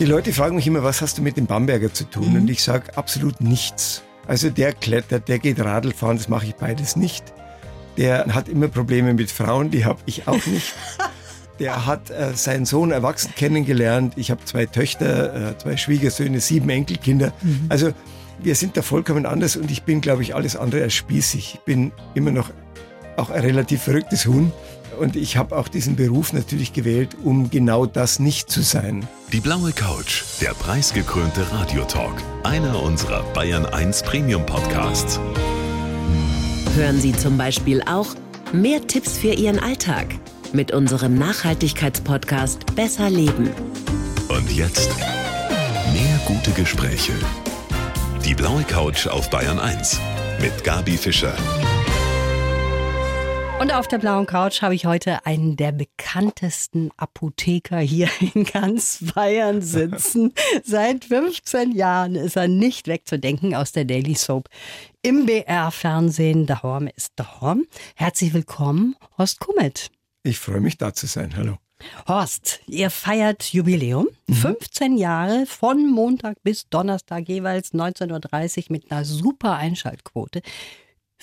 Die Leute fragen mich immer, was hast du mit dem Bamberger zu tun? Mhm. Und ich sage absolut nichts. Also der klettert, der geht Radl fahren, das mache ich beides nicht. Der hat immer Probleme mit Frauen, die habe ich auch nicht. Der hat äh, seinen Sohn erwachsen kennengelernt. Ich habe zwei Töchter, äh, zwei Schwiegersöhne, sieben Enkelkinder. Mhm. Also wir sind da vollkommen anders und ich bin, glaube ich, alles andere als spießig. Ich bin immer noch auch ein relativ verrücktes Huhn. Und ich habe auch diesen Beruf natürlich gewählt, um genau das nicht zu sein. Die blaue Couch, der preisgekrönte Radiotalk, einer unserer Bayern 1 Premium Podcasts. Hören Sie zum Beispiel auch mehr Tipps für Ihren Alltag mit unserem Nachhaltigkeitspodcast Besser Leben. Und jetzt mehr gute Gespräche. Die blaue Couch auf Bayern 1 mit Gabi Fischer. Und auf der blauen Couch habe ich heute einen der bekanntesten Apotheker hier in ganz Bayern sitzen. Seit 15 Jahren ist er nicht wegzudenken aus der Daily Soap. Im BR-Fernsehen, Dahorm ist Dahorm. Herzlich willkommen, Horst Kummet. Ich freue mich, da zu sein. Hallo. Horst, ihr feiert Jubiläum. Mhm. 15 Jahre von Montag bis Donnerstag jeweils 19.30 Uhr mit einer super Einschaltquote.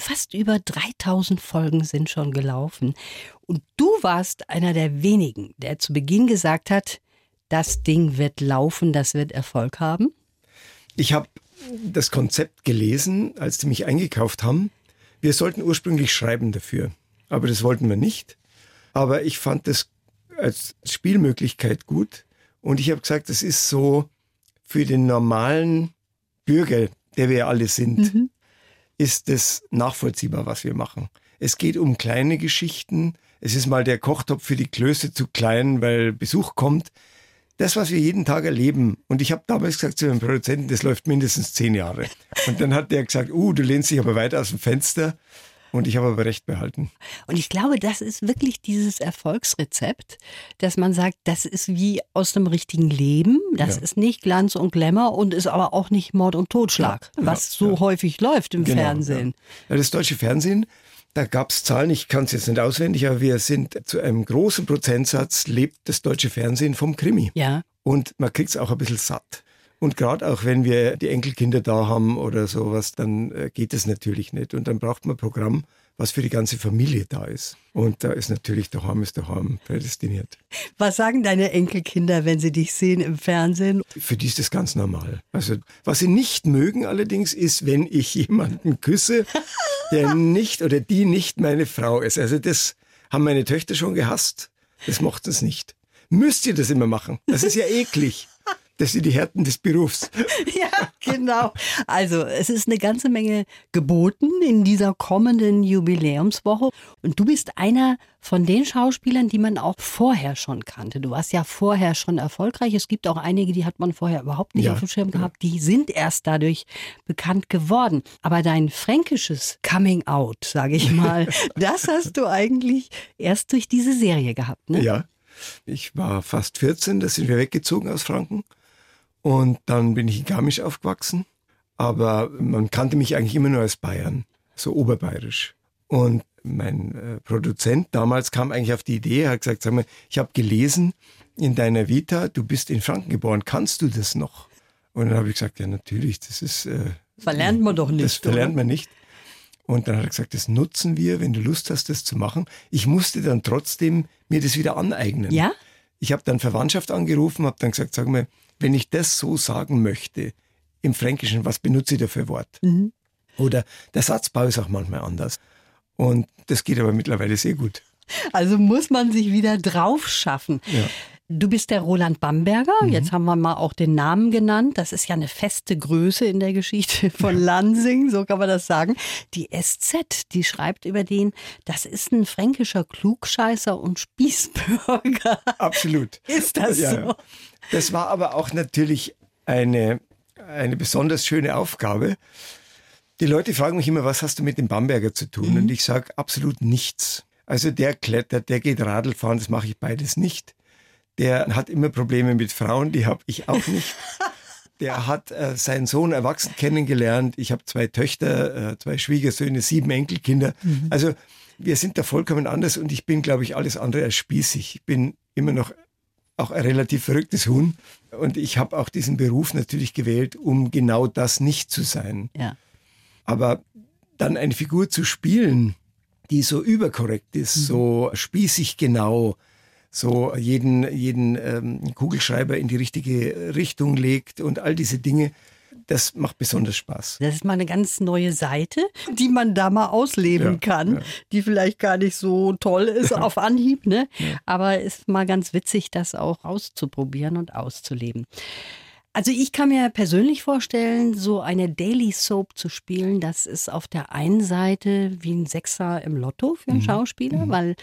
Fast über 3000 Folgen sind schon gelaufen. Und du warst einer der wenigen, der zu Beginn gesagt hat, das Ding wird laufen, das wird Erfolg haben. Ich habe das Konzept gelesen, als die mich eingekauft haben. Wir sollten ursprünglich schreiben dafür, aber das wollten wir nicht. Aber ich fand das als Spielmöglichkeit gut und ich habe gesagt, das ist so für den normalen Bürger, der wir alle sind. Mhm ist es nachvollziehbar, was wir machen. Es geht um kleine Geschichten. Es ist mal der Kochtopf für die Klöße zu klein, weil Besuch kommt. Das, was wir jeden Tag erleben. Und ich habe damals gesagt zu meinem Produzenten, das läuft mindestens zehn Jahre. Und dann hat der gesagt, uh, du lehnst dich aber weiter aus dem Fenster. Und ich habe aber recht behalten. Und ich glaube, das ist wirklich dieses Erfolgsrezept, dass man sagt, das ist wie aus dem richtigen Leben. Das ja. ist nicht Glanz und Glamour und ist aber auch nicht Mord und Totschlag, ja, was so häufig läuft im genau, Fernsehen. Das deutsche Fernsehen, da gab es Zahlen, ich kann es jetzt nicht auswendig, aber wir sind zu einem großen Prozentsatz lebt das deutsche Fernsehen vom Krimi. Ja. Und man kriegt es auch ein bisschen satt. Und gerade auch wenn wir die Enkelkinder da haben oder sowas, dann äh, geht es natürlich nicht. Und dann braucht man ein Programm, was für die ganze Familie da ist. Und da ist natürlich der Harm ist der Harm prädestiniert. Was sagen deine Enkelkinder, wenn sie dich sehen im Fernsehen? Für die ist das ganz normal. Also, was sie nicht mögen allerdings ist, wenn ich jemanden küsse, der nicht oder die nicht meine Frau ist. Also, das haben meine Töchter schon gehasst. Das mochten es nicht. Müsst ihr das immer machen? Das ist ja eklig. Das sind die Härten des Berufs. Ja, genau. Also es ist eine ganze Menge geboten in dieser kommenden Jubiläumswoche. Und du bist einer von den Schauspielern, die man auch vorher schon kannte. Du warst ja vorher schon erfolgreich. Es gibt auch einige, die hat man vorher überhaupt nicht ja, auf dem Schirm gehabt. Die sind erst dadurch bekannt geworden. Aber dein fränkisches Coming Out, sage ich mal, das hast du eigentlich erst durch diese Serie gehabt, ne? Ja. Ich war fast 14, da sind wir weggezogen aus Franken. Und dann bin ich in Garmisch aufgewachsen. Aber man kannte mich eigentlich immer nur als Bayern, so oberbayerisch. Und mein äh, Produzent damals kam eigentlich auf die Idee, hat gesagt, sag mal, ich habe gelesen in deiner Vita, du bist in Franken geboren, kannst du das noch? Und dann habe ich gesagt, ja natürlich, das ist... Äh, verlernt man doch nicht. Das verlernt man nicht. Und dann hat er gesagt, das nutzen wir, wenn du Lust hast, das zu machen. Ich musste dann trotzdem mir das wieder aneignen. Ja? Ich habe dann Verwandtschaft angerufen, habe dann gesagt, sag mal, wenn ich das so sagen möchte, im Fränkischen, was benutze ich da für Wort? Mhm. Oder der Satzbau ist auch manchmal anders. Und das geht aber mittlerweile sehr gut. Also muss man sich wieder drauf schaffen. Ja. Du bist der Roland Bamberger. Mhm. Jetzt haben wir mal auch den Namen genannt. Das ist ja eine feste Größe in der Geschichte von Lansing, so kann man das sagen. Die SZ, die schreibt über den, das ist ein fränkischer Klugscheißer und Spießbürger. Absolut. Ist das ja, so? Das war aber auch natürlich eine, eine besonders schöne Aufgabe. Die Leute fragen mich immer, was hast du mit dem Bamberger zu tun? Mhm. Und ich sage absolut nichts. Also der klettert, der geht Radl fahren, das mache ich beides nicht. Der hat immer Probleme mit Frauen, die habe ich auch nicht. Der hat äh, seinen Sohn erwachsen kennengelernt. Ich habe zwei Töchter, äh, zwei Schwiegersöhne, sieben Enkelkinder. Mhm. Also wir sind da vollkommen anders und ich bin, glaube ich, alles andere als spießig. Ich bin immer noch auch ein relativ verrücktes Huhn. Und ich habe auch diesen Beruf natürlich gewählt, um genau das nicht zu sein. Ja. Aber dann eine Figur zu spielen, die so überkorrekt ist, mhm. so spießig genau, so jeden, jeden ähm, Kugelschreiber in die richtige Richtung legt und all diese Dinge, das macht besonders Spaß. Das ist mal eine ganz neue Seite, die man da mal ausleben ja, kann, ja. die vielleicht gar nicht so toll ist auf Anhieb, ne? Ja. Aber ist mal ganz witzig, das auch auszuprobieren und auszuleben. Also ich kann mir persönlich vorstellen, so eine Daily Soap zu spielen, das ist auf der einen Seite wie ein Sechser im Lotto für einen mhm. Schauspieler, mhm. weil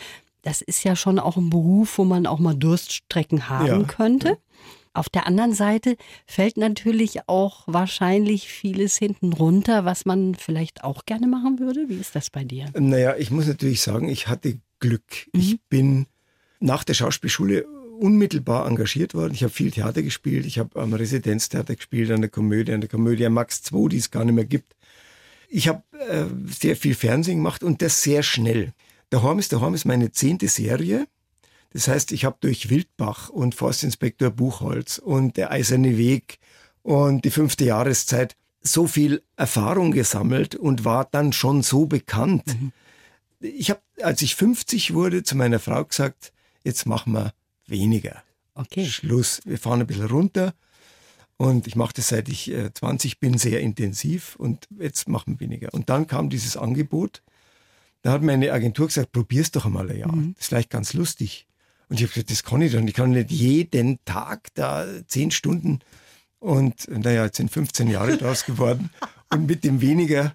das ist ja schon auch ein Beruf, wo man auch mal Durststrecken haben ja. könnte. Auf der anderen Seite fällt natürlich auch wahrscheinlich vieles hinten runter, was man vielleicht auch gerne machen würde. Wie ist das bei dir? Naja, ich muss natürlich sagen, ich hatte Glück. Mhm. Ich bin nach der Schauspielschule unmittelbar engagiert worden. Ich habe viel Theater gespielt. Ich habe am Residenztheater gespielt, an der Komödie, an der Komödie Max 2, die es gar nicht mehr gibt. Ich habe äh, sehr viel Fernsehen gemacht und das sehr schnell. Der Horm ist der Horm ist meine zehnte Serie. Das heißt, ich habe durch Wildbach und Forstinspektor Buchholz und der Eiserne Weg und die fünfte Jahreszeit so viel Erfahrung gesammelt und war dann schon so bekannt. Mhm. Ich habe, als ich 50 wurde, zu meiner Frau gesagt, jetzt machen wir weniger. Okay. Schluss. Wir fahren ein bisschen runter. Und ich mache das seit ich 20 äh, bin, sehr intensiv und jetzt machen wir weniger. Und dann kam dieses Angebot. Da hat meine Agentur gesagt, probier's doch einmal ein Jahr. Mhm. Das ist vielleicht ganz lustig. Und ich habe gesagt, das kann ich doch. Ich kann nicht jeden Tag da zehn Stunden. Und naja, jetzt sind 15 Jahre draus geworden. Und mit dem weniger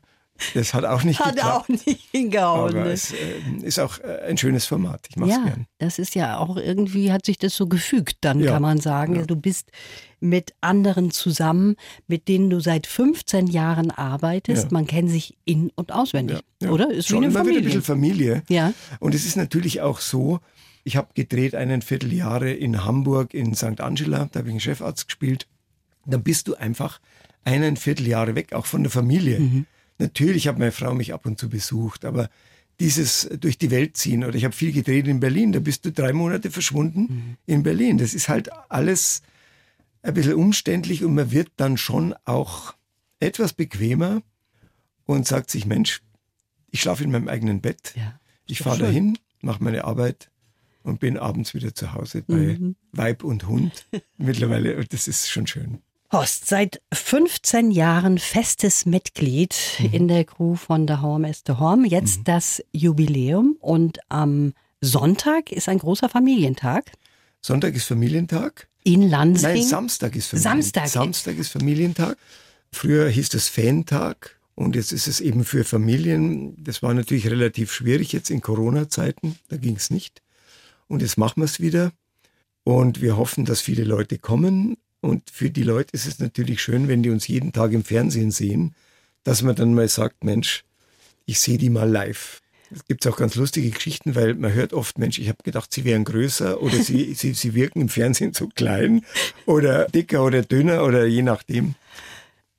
das hat auch nicht hat geklappt. auch nicht hingehauen. Aber ne? es äh, ist auch äh, ein schönes Format. Ich mache es ja, gern. Das ist ja auch irgendwie, hat sich das so gefügt, dann ja, kann man sagen. Ja. Du bist mit anderen zusammen, mit denen du seit 15 Jahren arbeitest. Ja. Man kennt sich in- und auswendig, oder? Ist Schon wie eine Familie. ein bisschen Familie. Ja. Und es ist natürlich auch so, ich habe gedreht einen Vierteljahre in Hamburg in St. Angela, da habe ich einen Chefarzt gespielt. Dann bist du einfach einen Vierteljahre weg, auch von der Familie. Mhm. Natürlich hat meine Frau mich ab und zu besucht, aber dieses durch die Welt ziehen oder ich habe viel gedreht in Berlin, da bist du drei Monate verschwunden mhm. in Berlin. Das ist halt alles ein bisschen umständlich und man wird dann schon auch etwas bequemer und sagt sich, Mensch, ich schlafe in meinem eigenen Bett, ja, ich fahre dahin, mache meine Arbeit und bin abends wieder zu Hause bei mhm. Weib und Hund mittlerweile. Das ist schon schön. Horst, seit 15 Jahren festes Mitglied mhm. in der Crew von The Horm is the Horm. Jetzt mhm. das Jubiläum und am Sonntag ist ein großer Familientag. Sonntag ist Familientag. In Lansing? Nein, Samstag ist Familientag. Samstag. Samstag ist Familientag. Früher hieß es Fantag und jetzt ist es eben für Familien. Das war natürlich relativ schwierig jetzt in Corona-Zeiten. Da ging es nicht. Und jetzt machen wir es wieder. Und wir hoffen, dass viele Leute kommen. Und für die Leute ist es natürlich schön, wenn die uns jeden Tag im Fernsehen sehen, dass man dann mal sagt, Mensch, ich sehe die mal live. Es gibt auch ganz lustige Geschichten, weil man hört oft, Mensch, ich habe gedacht, sie wären größer oder sie, sie, sie wirken im Fernsehen zu klein oder dicker oder dünner oder je nachdem.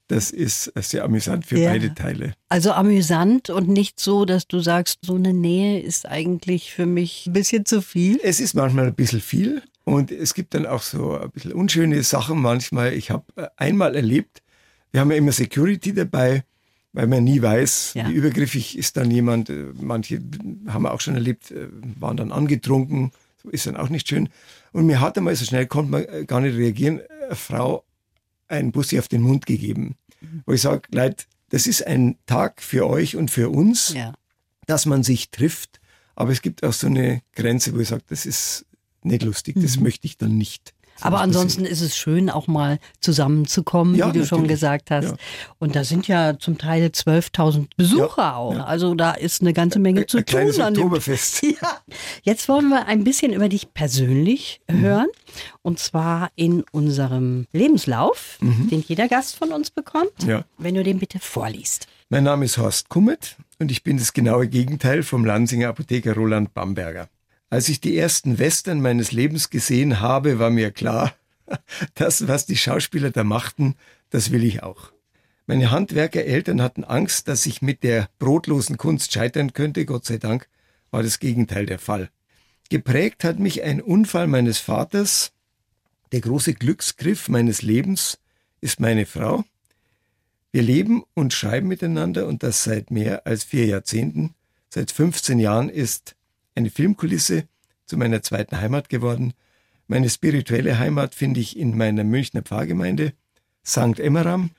Das ist sehr amüsant für ja. beide Teile. Also amüsant und nicht so, dass du sagst, so eine Nähe ist eigentlich für mich ein bisschen zu viel. Es ist manchmal ein bisschen viel, und es gibt dann auch so ein bisschen unschöne Sachen manchmal. Ich habe äh, einmal erlebt, wir haben ja immer Security dabei, weil man nie weiß, ja. wie übergriffig ist dann jemand. Äh, manche haben wir auch schon erlebt, äh, waren dann angetrunken. Ist dann auch nicht schön. Und mir hat einmal so schnell, konnte man gar nicht reagieren, eine Frau einen Bussi auf den Mund gegeben. Mhm. Wo ich sage, Leute, das ist ein Tag für euch und für uns, ja. dass man sich trifft. Aber es gibt auch so eine Grenze, wo ich sage, das ist nicht lustig. Das mhm. möchte ich dann nicht. Aber ansonsten ist es schön, auch mal zusammenzukommen, ja, wie du natürlich. schon gesagt hast. Ja. Und da sind ja zum Teil 12.000 Besucher ja, auch. Also da ist eine ganze Menge zu ein tun. An Oktoberfest. Ja. Jetzt wollen wir ein bisschen über dich persönlich mhm. hören. Und zwar in unserem Lebenslauf, mhm. den jeder Gast von uns bekommt. Wenn du den bitte vorliest. Mein Name ist Horst Kummet und ich bin das genaue Gegenteil vom Lansinger Apotheker Roland Bamberger. Als ich die ersten Western meines Lebens gesehen habe, war mir klar, das, was die Schauspieler da machten, das will ich auch. Meine Handwerkereltern hatten Angst, dass ich mit der brotlosen Kunst scheitern könnte. Gott sei Dank war das Gegenteil der Fall. Geprägt hat mich ein Unfall meines Vaters, Der große Glücksgriff meines Lebens ist meine Frau. Wir leben und schreiben miteinander und das seit mehr als vier Jahrzehnten. Seit 15 Jahren ist eine Filmkulisse zu meiner zweiten Heimat geworden. Meine spirituelle Heimat finde ich in meiner Münchner Pfarrgemeinde St. Emmeram.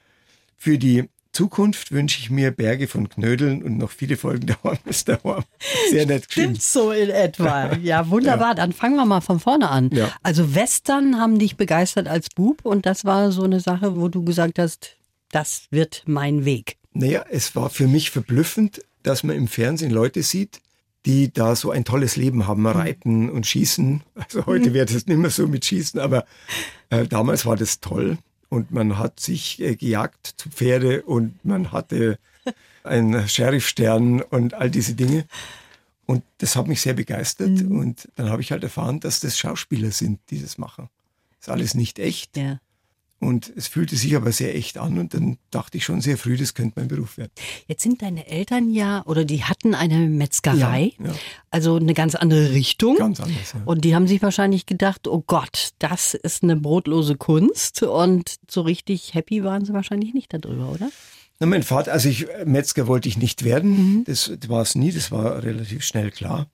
Für die Zukunft wünsche ich mir Berge von Knödeln und noch viele Folgen der Horn ist der Horn. Sehr nett geschrieben. Stimmt so in etwa. Ja, wunderbar. Ja. Dann fangen wir mal von vorne an. Ja. Also Western haben dich begeistert als Bub und das war so eine Sache, wo du gesagt hast, das wird mein Weg. Naja, es war für mich verblüffend, dass man im Fernsehen Leute sieht, die da so ein tolles Leben haben, mhm. reiten und schießen. Also heute mhm. wäre das nicht mehr so mit Schießen, aber äh, damals war das toll und man hat sich äh, gejagt zu Pferde und man hatte einen Sheriffstern und all diese Dinge. Und das hat mich sehr begeistert. Mhm. Und dann habe ich halt erfahren, dass das Schauspieler sind, die das machen. Das ist alles nicht echt. Ja. Und es fühlte sich aber sehr echt an und dann dachte ich schon sehr früh, das könnte mein Beruf werden. Jetzt sind deine Eltern ja, oder die hatten eine Metzgerei, ja, ja. also eine ganz andere Richtung. Ganz anders, ja. Und die haben sich wahrscheinlich gedacht, oh Gott, das ist eine brotlose Kunst und so richtig happy waren sie wahrscheinlich nicht darüber, oder? Na, mein Vater, also ich, Metzger wollte ich nicht werden, mhm. das war es nie, das war relativ schnell klar.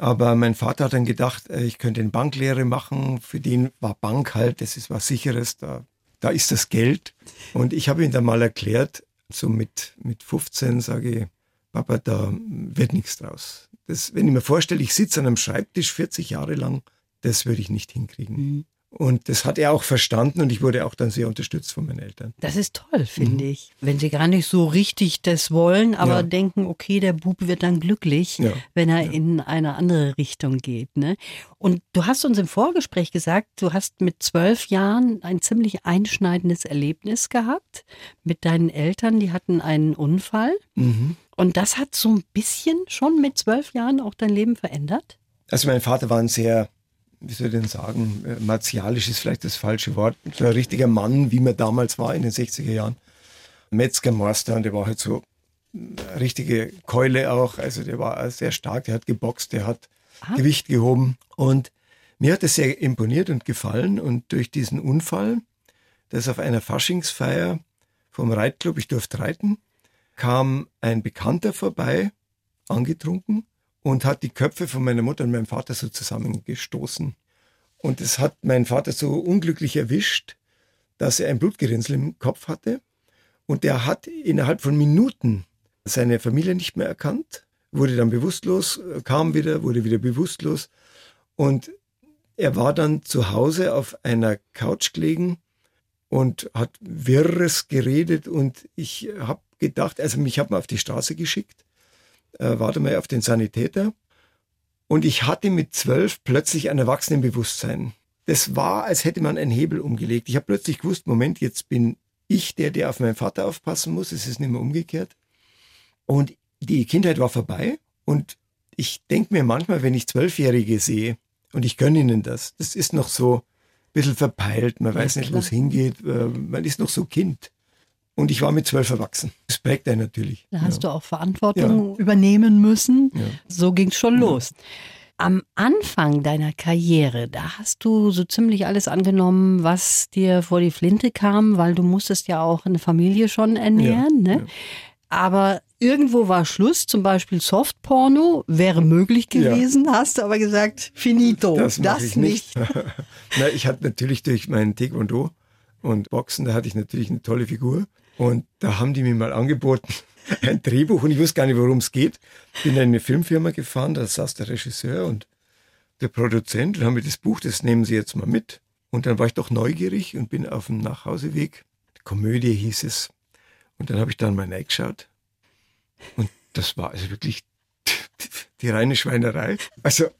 Aber mein Vater hat dann gedacht, äh, ich könnte eine Banklehre machen. Für den war Bank halt, das ist was Sicheres, da, da ist das Geld. Und ich habe ihm dann mal erklärt, so mit, mit 15 sage ich, Papa, da wird nichts draus. Das, wenn ich mir vorstelle, ich sitze an einem Schreibtisch 40 Jahre lang, das würde ich nicht hinkriegen. Mhm. Und das hat er auch verstanden und ich wurde auch dann sehr unterstützt von meinen Eltern. Das ist toll, finde mhm. ich. Wenn sie gar nicht so richtig das wollen, aber ja. denken, okay, der Bub wird dann glücklich, ja. wenn er ja. in eine andere Richtung geht. Ne? Und du hast uns im Vorgespräch gesagt, du hast mit zwölf Jahren ein ziemlich einschneidendes Erlebnis gehabt mit deinen Eltern. Die hatten einen Unfall. Mhm. Und das hat so ein bisschen schon mit zwölf Jahren auch dein Leben verändert? Also mein Vater war ein sehr wie soll ich denn sagen, äh, martialisch ist vielleicht das falsche Wort, so ein richtiger Mann, wie man damals war in den 60er Jahren. Metzgermeister und der war halt so eine richtige Keule auch, also der war sehr stark, der hat geboxt, der hat Aha. Gewicht gehoben und mir hat es sehr imponiert und gefallen und durch diesen Unfall, das auf einer Faschingsfeier vom Reitclub, ich durfte reiten, kam ein Bekannter vorbei, angetrunken und hat die Köpfe von meiner Mutter und meinem Vater so zusammengestoßen. Und es hat meinen Vater so unglücklich erwischt, dass er ein Blutgerinnsel im Kopf hatte. Und der hat innerhalb von Minuten seine Familie nicht mehr erkannt, wurde dann bewusstlos, kam wieder, wurde wieder bewusstlos. Und er war dann zu Hause auf einer Couch gelegen und hat Wirres geredet. Und ich habe gedacht, also mich hat man auf die Straße geschickt äh, warte mal auf den Sanitäter. Und ich hatte mit zwölf plötzlich ein Erwachsenenbewusstsein. Das war, als hätte man einen Hebel umgelegt. Ich habe plötzlich gewusst, Moment, jetzt bin ich der, der auf meinen Vater aufpassen muss. Es ist nicht mehr umgekehrt. Und die Kindheit war vorbei. Und ich denke mir manchmal, wenn ich Zwölfjährige sehe, und ich gönne ihnen das, das ist noch so ein bisschen verpeilt, man weiß ja, nicht, wo es hingeht, äh, man ist noch so Kind. Und ich war mit zwölf erwachsen. Das prägt einen natürlich. Da hast ja. du auch Verantwortung ja. übernehmen müssen. Ja. So ging es schon los. Am Anfang deiner Karriere, da hast du so ziemlich alles angenommen, was dir vor die Flinte kam, weil du musstest ja auch eine Familie schon ernähren. Ne? Aber irgendwo war Schluss, zum Beispiel Softporno wäre möglich gewesen, ja. hast du aber gesagt, finito, das, das ich nicht. nicht. Na, ich hatte natürlich durch meinen Taekwondo und Boxen, da hatte ich natürlich eine tolle Figur. Und da haben die mir mal angeboten, ein Drehbuch und ich wusste gar nicht, worum es geht. Bin in eine Filmfirma gefahren, da saß der Regisseur und der Produzent und haben mir das Buch, das nehmen Sie jetzt mal mit. Und dann war ich doch neugierig und bin auf dem Nachhauseweg. Komödie hieß es. Und dann habe ich dann mal reingeschaut. Und das war also wirklich die reine Schweinerei. Also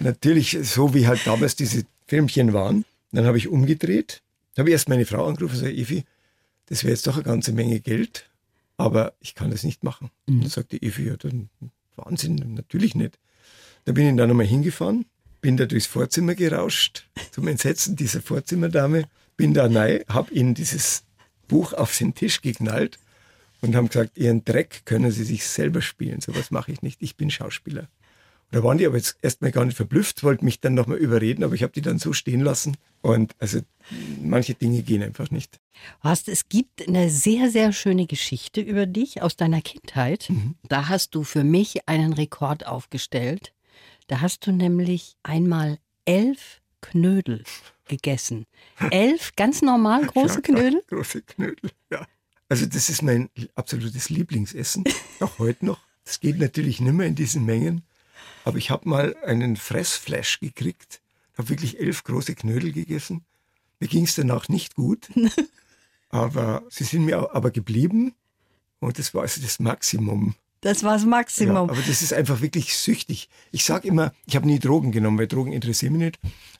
natürlich so, wie halt damals diese Filmchen waren. Dann habe ich umgedreht, habe erst meine Frau angerufen und gesagt, Evi, das wäre jetzt doch eine ganze Menge Geld, aber ich kann das nicht machen. Mhm. Und dann sagte Evi, ja, dann Wahnsinn, natürlich nicht. Da bin ich dann nochmal hingefahren, bin da durchs Vorzimmer gerauscht, zum Entsetzen dieser Vorzimmerdame, bin da rein, habe ihnen dieses Buch auf den Tisch geknallt und haben gesagt, ihren Dreck können sie sich selber spielen, sowas mache ich nicht, ich bin Schauspieler. Da waren die aber jetzt erstmal gar nicht verblüfft, wollten mich dann nochmal überreden, aber ich habe die dann so stehen lassen. Und also manche Dinge gehen einfach nicht. Horst, es gibt eine sehr, sehr schöne Geschichte über dich aus deiner Kindheit. Mhm. Da hast du für mich einen Rekord aufgestellt. Da hast du nämlich einmal elf Knödel gegessen. Elf ganz normal große Ja, Knödel? Große Knödel, ja. Also das ist mein absolutes Lieblingsessen, auch heute noch. Das geht natürlich nimmer in diesen Mengen. Aber ich habe mal einen Fressflash gekriegt, habe wirklich elf große Knödel gegessen. Mir ging es danach nicht gut, aber sie sind mir aber geblieben. Und das war also das Maximum. Das war das Ja, Maximum. aber das ist einfach wirklich süchtig. Ich sage immer, ich habe nie Drogen genommen, weil Drogen interessieren mich nicht.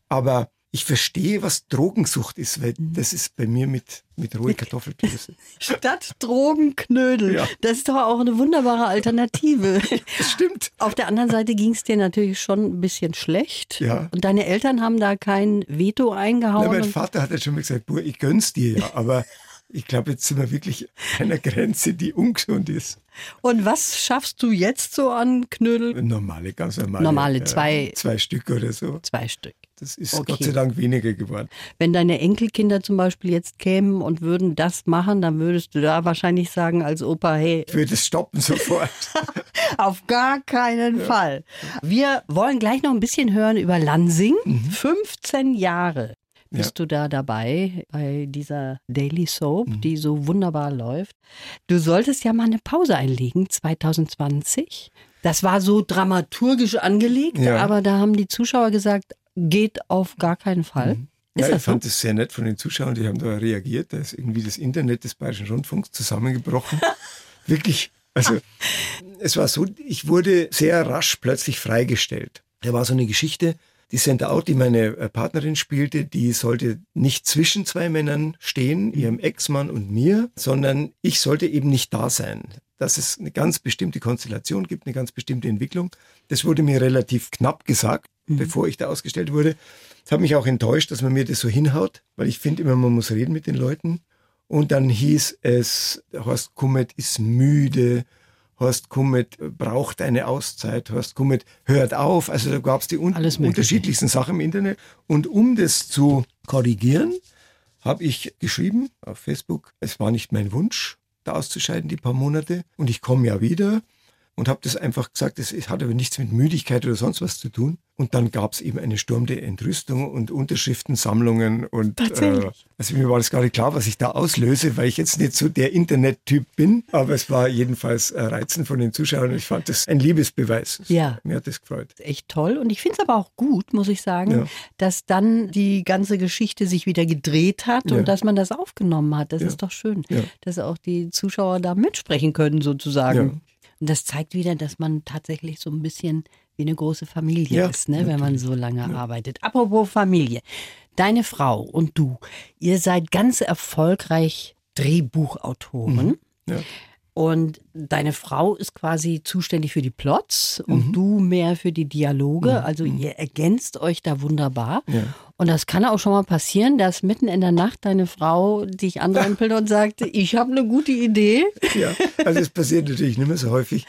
Aber ich verstehe, was Drogensucht ist, weil Mhm. das ist bei mir mit, mit rohe Kartoffelklöße. Statt Drogenknödel. Ja. Das ist doch auch eine wunderbare Alternative. Das stimmt. Auf der anderen Seite ging es dir natürlich schon ein bisschen schlecht. Ja. Und deine Eltern haben da kein Veto eingehauen. Na, mein Vater hat ja schon mal gesagt, Bur, ich gönn's dir ja, aber ich glaube, jetzt sind wir wirklich an einer Grenze, die ungesund ist. Und was schaffst du jetzt so an Knödel? Normale, ganz normale. Normale, zwei- Zwei Stück oder so. Zwei Stück. Das ist Okay. Gott sei Dank weniger geworden. Wenn deine Enkelkinder zum Beispiel jetzt kämen und würden das machen, dann würdest du da wahrscheinlich sagen als Opa, hey, Ich würde es stoppen sofort. auf gar keinen Fall. Wir wollen gleich noch ein bisschen hören über Lansing. 15 Jahre bist du da dabei bei dieser Daily Soap, die so wunderbar läuft. Du solltest ja mal eine Pause einlegen, 2020. Das war so dramaturgisch angelegt, Ja. aber da haben die Zuschauer gesagt, geht auf gar keinen Fall. Ist ja, ich das fand es sehr nett von den Zuschauern, die haben da reagiert. Da ist irgendwie das Internet des Bayerischen Rundfunks zusammengebrochen. Wirklich, also es war so, ich wurde sehr rasch plötzlich freigestellt. Da war so eine Geschichte, die Senta Out, die meine äh, Partnerin spielte, die sollte nicht zwischen zwei Männern stehen, ihrem Ex-Mann und mir, sondern ich sollte eben nicht da sein. Dass es eine ganz bestimmte Konstellation gibt, eine ganz bestimmte Entwicklung. Das wurde mir relativ knapp gesagt, bevor ich da ausgestellt wurde. Das hat mich auch enttäuscht, dass man mir das so hinhaut, weil ich finde immer, man muss reden mit den Leuten. Und dann hieß es, Horst Kummet ist müde, Horst Kummet braucht eine Auszeit, Horst Kummet hört auf. Also da gab es die un unterschiedlichsten Sachen im Internet. Und um das zu korrigieren, habe ich geschrieben auf Facebook, es war nicht mein Wunsch, da auszuscheiden, die paar Monate. Und ich komme ja wieder. Und habe das einfach gesagt, es hat aber nichts mit Müdigkeit oder sonst was zu tun. Und dann gab es eben einen Sturm der Entrüstung und Unterschriftensammlungen. Und Tatsächlich? Äh, also mir war das gar nicht klar, was ich da auslöse, weil ich jetzt nicht so der Internettyp bin. Aber es war jedenfalls äh, reizend von den Zuschauern. Ich fand das ein Liebesbeweis. Ja. Mir hat das gefreut. echt toll. Und ich finde es aber auch gut, muss ich sagen, Ja. dass dann die ganze Geschichte sich wieder gedreht hat Ja. und dass man das aufgenommen hat. Das Ja. ist doch schön, dass auch die Zuschauer da mitsprechen können, sozusagen. Und das zeigt wieder, dass man tatsächlich so ein bisschen wie eine große Familie Ja, ist, ne, wenn man so lange arbeitet. Apropos Familie. Deine Frau und du, ihr seid ganz erfolgreich Drehbuchautoren. Ja. Und deine Frau ist quasi zuständig für die Plots und du mehr für die Dialoge. Also ihr ergänzt euch da wunderbar. Ja. Und das kann auch schon mal passieren, dass mitten in der Nacht deine Frau dich anrempelt und sagt, ich habe eine gute Idee. Ja, also es passiert natürlich nicht mehr so häufig,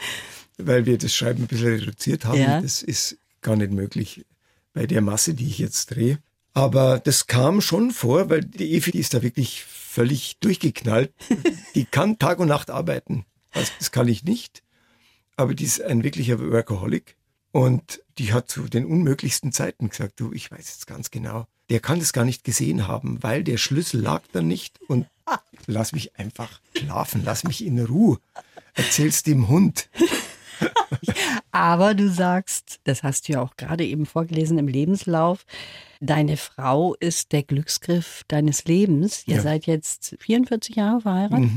weil wir das Schreiben ein bisschen reduziert haben. Ja. Das ist gar nicht möglich bei der Masse, die ich jetzt drehe. Aber das kam schon vor, weil die Evi, die ist da wirklich völlig durchgeknallt. Die kann Tag und Nacht arbeiten. Also das kann ich nicht. Aber die ist ein wirklicher Workaholic. Und die hat zu den unmöglichsten Zeiten gesagt, du, ich weiß jetzt ganz genau, der kann das gar nicht gesehen haben, weil der Schlüssel lag da nicht und lass mich einfach schlafen, lass mich in Ruhe. Erzähl's dem Hund. Aber du sagst, das hast du ja auch gerade eben vorgelesen im Lebenslauf, deine Frau ist der Glücksgriff deines Lebens. Ihr Ja. seid jetzt 44 Jahre verheiratet.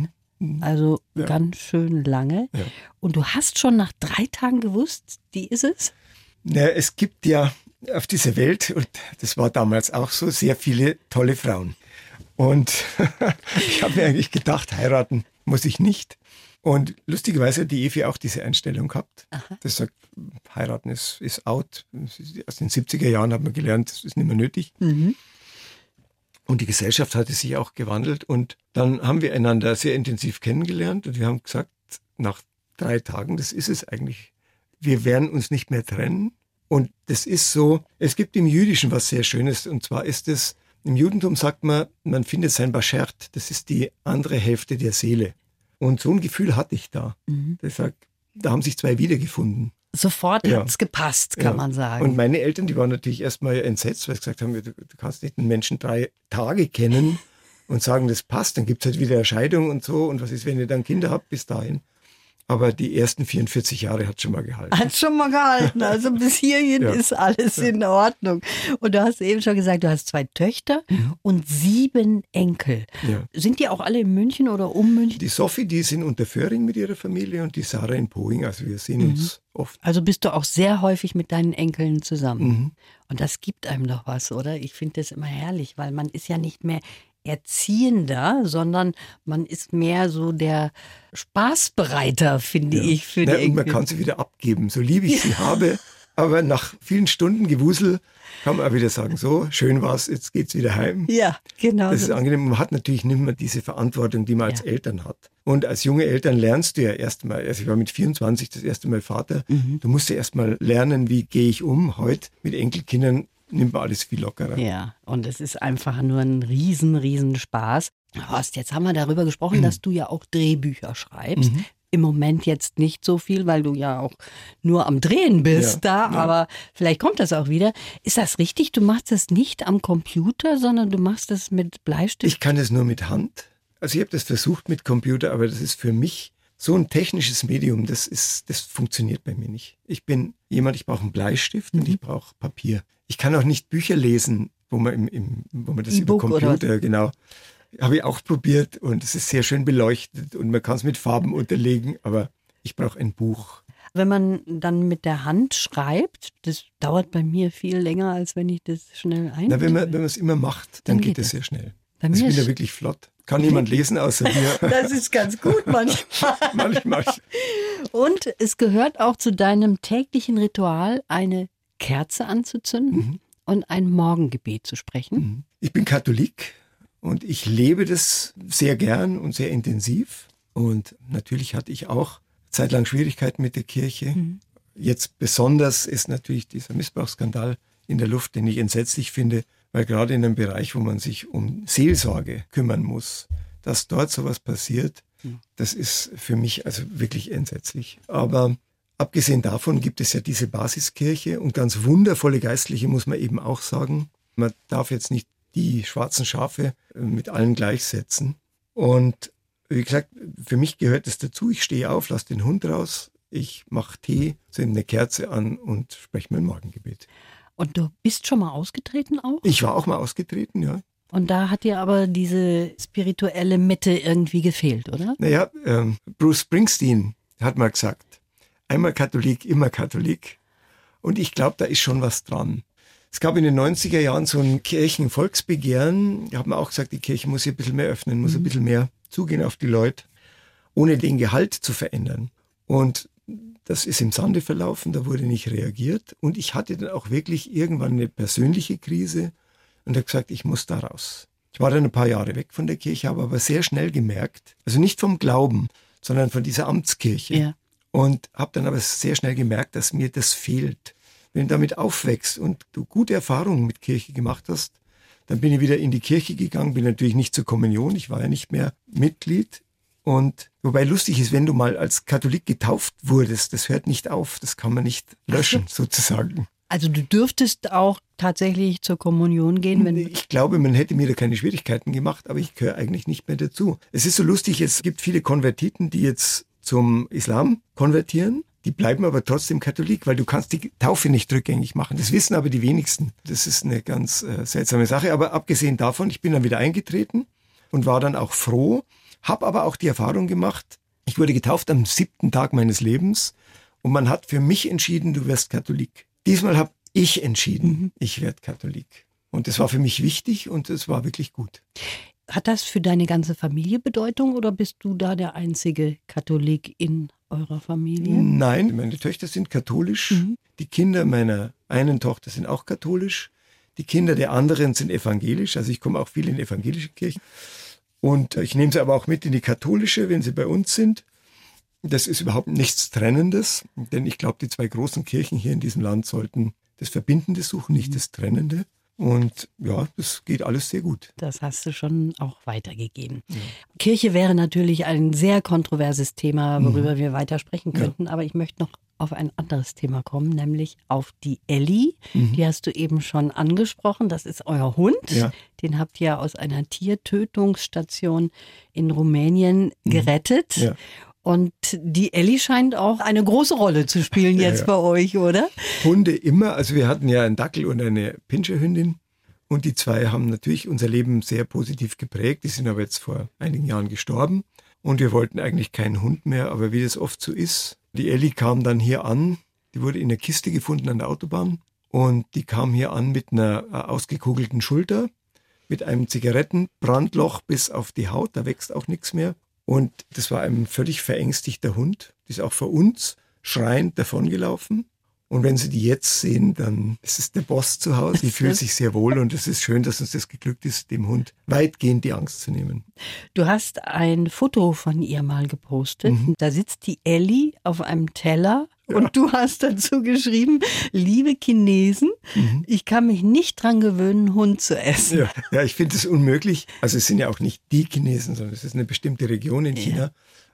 Also Ja. ganz schön lange. Ja. Und du hast schon nach drei Tagen gewusst, die ist es? Na, es gibt ja auf dieser Welt, und das war damals auch so, sehr viele tolle Frauen. Und ich habe mir eigentlich gedacht, heiraten muss ich nicht. Und lustigerweise hat die Evi auch diese Einstellung gehabt. Das sagt, heiraten ist, ist out. Aus den 70er Jahren hat man gelernt, das ist nicht mehr nötig. Und die Gesellschaft hatte sich auch gewandelt. Und dann haben wir einander sehr intensiv kennengelernt und wir haben gesagt, nach drei Tagen, das ist es eigentlich. Wir werden uns nicht mehr trennen. Und das ist so, es gibt im Jüdischen was sehr Schönes, und zwar ist es, im Judentum sagt man, man findet sein Bashert, das ist die andere Hälfte der Seele. Und so ein Gefühl hatte ich da. Mhm. Deshalb, da haben sich zwei wiedergefunden. Sofort ja. hat es gepasst, kann ja. man sagen. Und meine Eltern, die waren natürlich erstmal entsetzt, weil sie gesagt haben, du, du kannst nicht einen Menschen drei Tage kennen und sagen, das passt, dann gibt es halt wieder Erscheidung und so. Und was ist, wenn ihr dann Kinder habt bis dahin? Aber die ersten 44 Jahre hat schon mal gehalten. Hat schon mal gehalten. Also bis hierhin ja. ist alles in Ordnung. Und du hast eben schon gesagt, du hast zwei Töchter mhm. und sieben Enkel. Ja. Sind die auch alle in München oder um München? Die Sophie, die sind unter Föhring mit ihrer Familie und die Sarah in Poing. Also wir sehen mhm. uns oft. Also bist du auch sehr häufig mit deinen Enkeln zusammen. Mhm. Und das gibt einem doch was, oder? Ich finde das immer herrlich, weil man ist ja nicht mehr Erziehender, sondern man ist mehr so der Spaßbereiter, finde ja. ich. Für Na, die und man kann sie wieder abgeben, so lieb ich sie habe. Aber nach vielen Stunden Gewusel kann man auch wieder sagen, so, schön war's, jetzt geht's wieder heim. Ja, genau. Das ist angenehm. Man hat natürlich nicht mehr diese Verantwortung, die man ja. als Eltern hat. Und als junge Eltern lernst du ja erstmal, also ich war mit 24 das erste Mal Vater, mhm. du musst ja erstmal lernen, wie gehe ich um. Heute mit Enkelkindern nimmt man alles viel lockerer. Ja, und es ist einfach nur ein riesen, riesen Spaß. Horst, jetzt haben wir darüber gesprochen, mhm. dass du ja auch Drehbücher schreibst. Mhm. Im Moment jetzt nicht so viel, weil du ja auch nur am Drehen bist ja, da, ja. aber vielleicht kommt das auch wieder. Ist das richtig? Du machst das nicht am Computer, sondern du machst das mit Bleistift? Ich kann es nur mit Hand. Also ich habe das versucht mit Computer, aber das ist für mich so ein technisches Medium, das ist, das funktioniert bei mir nicht. Ich bin jemand, ich brauche einen Bleistift mhm. und ich brauche Papier. Ich kann auch nicht Bücher lesen, wo man im, im wo man das über Computer, genau. Habe ich auch probiert und es ist sehr schön beleuchtet und man kann es mit Farben unterlegen, aber ich brauche ein Buch. Wenn man dann mit der Hand schreibt, das dauert bei mir viel länger, als wenn ich das schnell eintippe. Na, wenn man es immer macht, dann, dann geht es sehr schnell. Bei mir ist ja wirklich flott. Kann niemand lesen außer mir. Das ist ganz gut manchmal. manchmal. Und es gehört auch zu deinem täglichen Ritual, eine Kerze anzuzünden mhm. und ein Morgengebet zu sprechen. Mhm. Ich bin Katholik und ich lebe das sehr gern und sehr intensiv. Und natürlich hatte ich auch zeitlang Schwierigkeiten mit der Kirche. Mhm. Jetzt besonders ist natürlich dieser Missbrauchsskandal in der Luft, den ich entsetzlich finde, weil gerade in einem Bereich, wo man sich um Seelsorge kümmern muss, dass dort sowas passiert, das ist für mich also wirklich entsetzlich. Aber abgesehen davon gibt es ja diese Basiskirche und ganz wundervolle Geistliche, muss man eben auch sagen. Man darf jetzt nicht die schwarzen Schafe äh, mit allen gleichsetzen. Und wie gesagt, für mich gehört es dazu. Ich stehe auf, lasse den Hund raus, ich mache Tee, zünde eine Kerze an und spreche mein Morgengebet. Und du bist schon mal ausgetreten auch? Ich war auch mal ausgetreten, ja. Und da hat dir aber diese spirituelle Mitte irgendwie gefehlt, oder? Naja, ähm, Bruce Springsteen hat mal gesagt, einmal Katholik, immer Katholik. Und ich glaube, da ist schon was dran. Es gab in den 90er Jahren so ein Kirchenvolksbegehren. Da hat man auch gesagt, die Kirche muss sich ein bisschen mehr öffnen, muss mhm. ein bisschen mehr zugehen auf die Leute, ohne den Gehalt zu verändern. Und das ist im Sande verlaufen, da wurde nicht reagiert. Und ich hatte dann auch wirklich irgendwann eine persönliche Krise und habe gesagt, ich muss da raus. Ich war dann ein paar Jahre weg von der Kirche, habe aber sehr schnell gemerkt, also nicht vom Glauben, sondern von dieser Amtskirche. Ja. Und habe dann aber sehr schnell gemerkt, dass mir das fehlt. Wenn du damit aufwächst und du gute Erfahrungen mit Kirche gemacht hast, dann bin ich wieder in die Kirche gegangen, bin natürlich nicht zur Kommunion, ich war ja nicht mehr Mitglied, und wobei lustig ist, wenn du mal als Katholik getauft wurdest, das hört nicht auf, das kann man nicht löschen sozusagen. Also du dürftest auch tatsächlich zur Kommunion gehen, wenn ich glaube, man hätte mir da keine Schwierigkeiten gemacht, aber ich gehöre eigentlich nicht mehr dazu. Es ist so lustig, es gibt viele Konvertiten, die jetzt zum Islam konvertieren. Die bleiben aber trotzdem Katholik, weil du kannst die Taufe nicht rückgängig machen. Das wissen aber die wenigsten. Das ist eine ganz äh, seltsame Sache. Aber abgesehen davon, ich bin dann wieder eingetreten und war dann auch froh, habe aber auch die Erfahrung gemacht, ich wurde getauft am siebten Tag meines Lebens und man hat für mich entschieden, du wirst Katholik. Diesmal habe ich entschieden, mhm. ich werde Katholik. Und das war für mich wichtig und es war wirklich gut. Hat das für deine ganze Familie Bedeutung oder bist du da der einzige Katholik in eurer Familie? Nein, meine Töchter sind katholisch. Mhm. Die Kinder meiner einen Tochter sind auch katholisch. Die Kinder der anderen sind evangelisch. Also ich komme auch viel in evangelische Kirchen. Und ich nehme sie aber auch mit in die katholische, wenn sie bei uns sind. Das ist überhaupt nichts Trennendes, denn ich glaube, die zwei großen Kirchen hier in diesem Land sollten das Verbindende suchen, nicht das Trennende. Und ja, das geht alles sehr gut. Das hast du schon auch weitergegeben. Ja. Kirche wäre natürlich ein sehr kontroverses Thema, worüber mhm. wir weiter sprechen könnten, ja. aber ich möchte noch auf ein anderes Thema kommen, nämlich auf die Ellie. Mhm. Die hast du eben schon angesprochen. Das ist euer Hund. Ja. Den habt ihr aus einer Tiertötungsstation in Rumänien mhm. gerettet. Ja. Und die Ellie scheint auch eine große Rolle zu spielen jetzt ja, ja. bei euch, oder? Hunde immer. Also wir hatten ja einen Dackel und eine Pinscherhündin. Und die zwei haben natürlich unser Leben sehr positiv geprägt. Die sind aber jetzt vor einigen Jahren gestorben. Und wir wollten eigentlich keinen Hund mehr. Aber wie das oft so ist, die Ellie kam dann hier an. Die wurde in der Kiste gefunden an der Autobahn. Und die kam hier an mit einer äh, ausgekugelten Schulter, mit einem Zigarettenbrandloch bis auf die Haut. Da wächst auch nichts mehr. Und das war ein völlig verängstigter Hund. Die ist auch vor uns schreiend davongelaufen. Und wenn Sie die jetzt sehen, dann ist es der Boss zu Hause. Die fühlt sich sehr wohl und es ist schön, dass uns das geglückt ist, dem Hund weitgehend die Angst zu nehmen. Du hast ein Foto von ihr mal gepostet. Mhm. Da sitzt die Ellie auf einem Teller ja. Und du hast dazu geschrieben, liebe Chinesen, mhm. ich kann mich nicht dran gewöhnen, Hund zu essen. Ja, ja ich finde es unmöglich. Also es sind ja auch nicht die Chinesen, sondern es ist eine bestimmte Region in China, ja.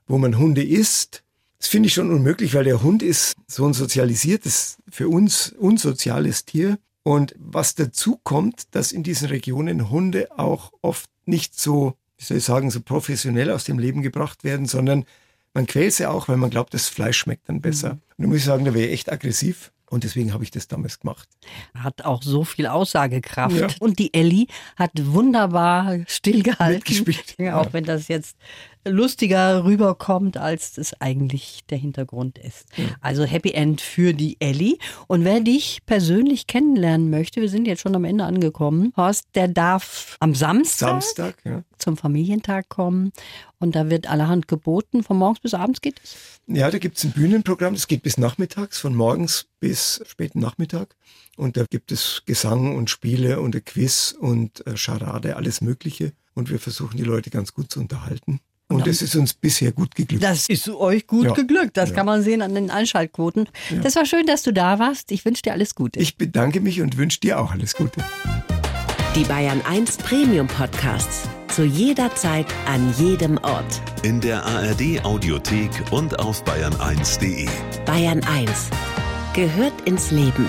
wo man Hunde isst. Das finde ich schon unmöglich, weil der Hund ist so ein sozialisiertes, für uns unsoziales Tier. Und was dazu kommt, dass in diesen Regionen Hunde auch oft nicht so, wie soll ich sagen, so professionell aus dem Leben gebracht werden, sondern man quält sie auch, weil man glaubt, das Fleisch schmeckt dann besser. Mhm. Und da muss ich sagen, da wäre ich echt aggressiv. Und deswegen habe ich das damals gemacht. Hat auch so viel Aussagekraft. Ja. Und die Ellie hat wunderbar stillgehalten. Mitgespielt. Ja, auch ja. wenn das jetzt lustiger rüberkommt, als das eigentlich der Hintergrund ist. Also Happy End für die Ellie. Und wer dich persönlich kennenlernen möchte, wir sind jetzt schon am Ende angekommen, Horst, der darf am Samstag, Samstag ja. zum Familientag kommen. Und da wird allerhand geboten. Von morgens bis abends geht es? Ja, da gibt es ein Bühnenprogramm. Das geht bis nachmittags, von morgens bis späten Nachmittag. Und da gibt es Gesang und Spiele und ein Quiz und äh, Charade, alles Mögliche. Und wir versuchen die Leute ganz gut zu unterhalten. Und das ist uns bisher gut geglückt. Das ist euch gut ja. geglückt. Das ja. kann man sehen an den Einschaltquoten. Ja. Das war schön, dass du da warst. Ich wünsche dir alles Gute. Ich bedanke mich und wünsche dir auch alles Gute. Die Bayern 1 Premium Podcasts. Zu jeder Zeit, an jedem Ort. In der ARD Audiothek und auf bayern1.de. Bayern 1 gehört ins Leben.